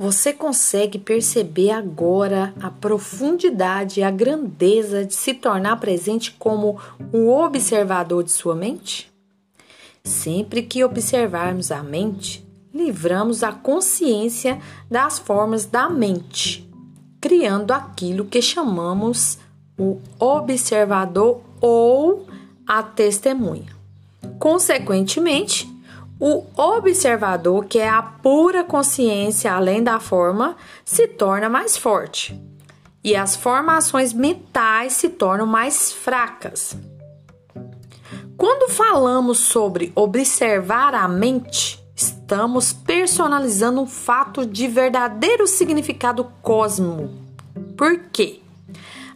Você consegue perceber agora a profundidade e a grandeza de se tornar presente como um observador de sua mente? Sempre que observarmos a mente, livramos a consciência das formas da mente, criando aquilo que chamamos o observador ou a testemunha. Consequentemente, o observador, que é a pura consciência além da forma, se torna mais forte e as formações mentais se tornam mais fracas. Quando falamos sobre observar a mente, estamos personalizando um fato de verdadeiro significado cosmo. Por quê?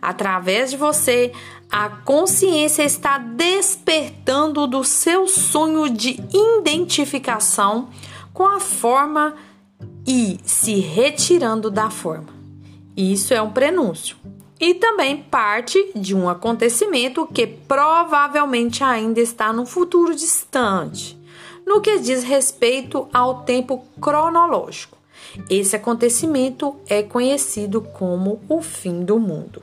Através de você, a consciência está despertando do seu sonho de identificação com a forma e se retirando da forma. Isso é um prenúncio e também parte de um acontecimento que provavelmente ainda está no futuro distante, no que diz respeito ao tempo cronológico. Esse acontecimento é conhecido como o fim do mundo.